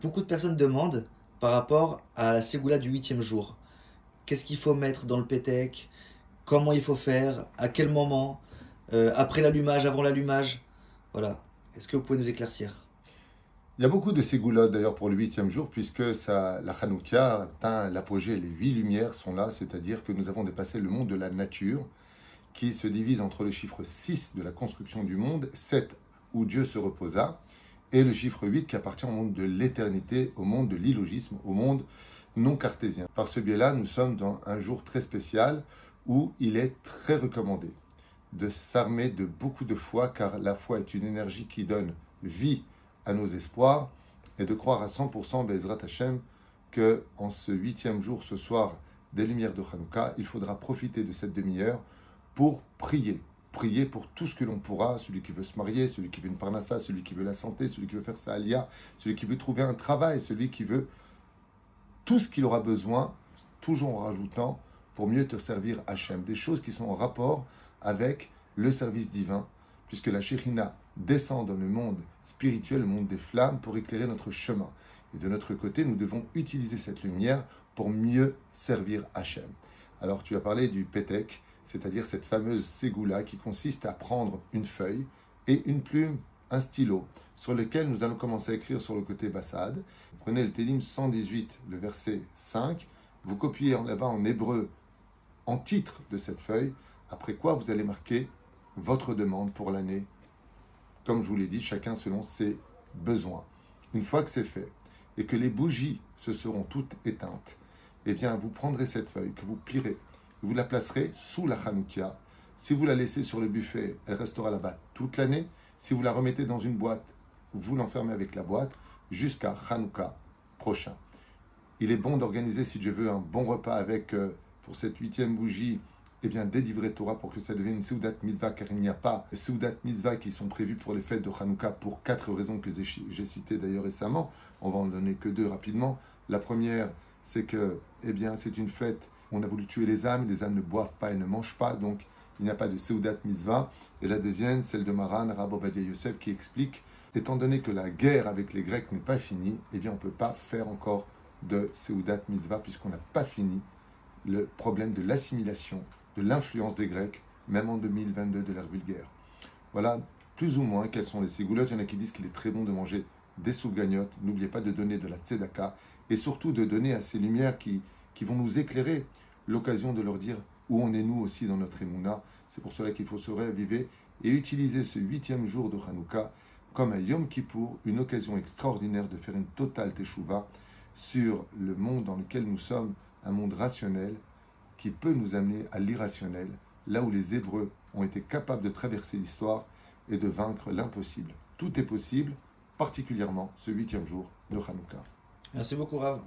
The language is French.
Beaucoup de personnes demandent par rapport à la Ségoula du huitième jour. Qu'est-ce qu'il faut mettre dans le pétec Comment il faut faire? À quel moment? Euh, Après l'allumage Avant l'allumage? Voilà. Est-ce que vous pouvez nous éclaircir? Il y a beaucoup de ségoulottes d'ailleurs pour le huitième jour, puisque ça, la Hanouka atteint l'apogée, les huit lumières sont là, c'est-à-dire que nous avons dépassé le monde de la nature, qui se divise entre le chiffre 6 de la construction du monde, 7 où Dieu se reposa, et le chiffre 8 qui appartient au monde de l'éternité, au monde de l'illogisme, au monde non cartésien. Par ce biais-là, nous sommes dans un jour très spécial où il est très recommandé de s'armer de beaucoup de foi, car la foi est une énergie qui donne vie à nos espoirs, et de croire à 100% Bezrat Hashem que en ce huitième jour, ce soir des lumières de Hanouka, il faudra profiter de cette demi-heure pour prier, prier pour tout ce que l'on pourra, celui qui veut se marier, celui qui veut une parnassa, celui qui veut la santé, celui qui veut faire sa alia, celui qui veut trouver un travail, celui qui veut tout ce qu'il aura besoin, toujours en rajoutant pour mieux te servir Hachem. Des choses qui sont en rapport avec le service divin, puisque la Shekhinah descend dans le monde spirituel, le monde des flammes, pour éclairer notre chemin. Et de notre côté, nous devons utiliser cette lumière pour mieux servir Hachem. Alors, tu as parlé du Pétek, c'est-à-dire cette fameuse ségoula qui consiste à prendre une feuille et une plume, un stylo, sur lequel nous allons commencer à écrire sur le côté Bassad. Prenez le Télim 118, le verset 5, vous copiez là-bas en hébreu en titre de cette feuille, après quoi vous allez marquer votre demande pour l'année. Comme je vous l'ai dit, chacun selon ses besoins. Une fois que c'est fait et que les bougies se seront toutes éteintes, eh bien vous prendrez cette feuille que vous plierez vous la placerez sous la Hanoukia. Si vous la laissez sur le buffet, elle restera là-bas toute l'année. Si vous la remettez dans une boîte, vous l'enfermez avec la boîte jusqu'à Hanouka prochain. Il est bon d'organiser, si je veux, un bon repas avec, euh, pour cette huitième bougie, eh bien, des livrets Torah pour que ça devienne une Seudat Mitzvah, car il n'y a pas de Seudat Mitzvah qui sont prévus pour les fêtes de Hanouka pour quatre raisons que j'ai citées d'ailleurs récemment. On va en donner que deux rapidement. La première, c'est que, eh bien, c'est une fête on a voulu tuer les âmes, les âmes ne boivent pas et ne mangent pas, donc il n'y a pas de Seudat Mitzvah. Et la deuxième, celle de Maran, Rabobadia Yosef, qui explique, étant donné que la guerre avec les Grecs n'est pas finie, eh bien on ne peut pas faire encore de Seudat Mitzvah, puisqu'on n'a pas fini le problème de l'assimilation, de l'influence des Grecs, même en 2022 de l'ère vulgaire. Voilà plus ou moins quelles sont les ségoulottes. Il y en a qui disent qu'il est très bon de manger des soufgagnottes. N'oubliez pas de donner de la tzedaka et surtout de donner à ces lumières qui, qui vont nous éclairer, l'occasion de leur dire où on est nous aussi dans notre émouna. C'est pour cela qu'il faut se réaviver et utiliser ce huitième jour de Hanouka comme un Yom Kippour, une occasion extraordinaire de faire une totale teshuva sur le monde dans lequel nous sommes, un monde rationnel qui peut nous amener à l'irrationnel, là où les Hébreux ont été capables de traverser l'histoire et de vaincre l'impossible. Tout est possible, particulièrement ce huitième jour de Hanouka. Merci beaucoup, Rav.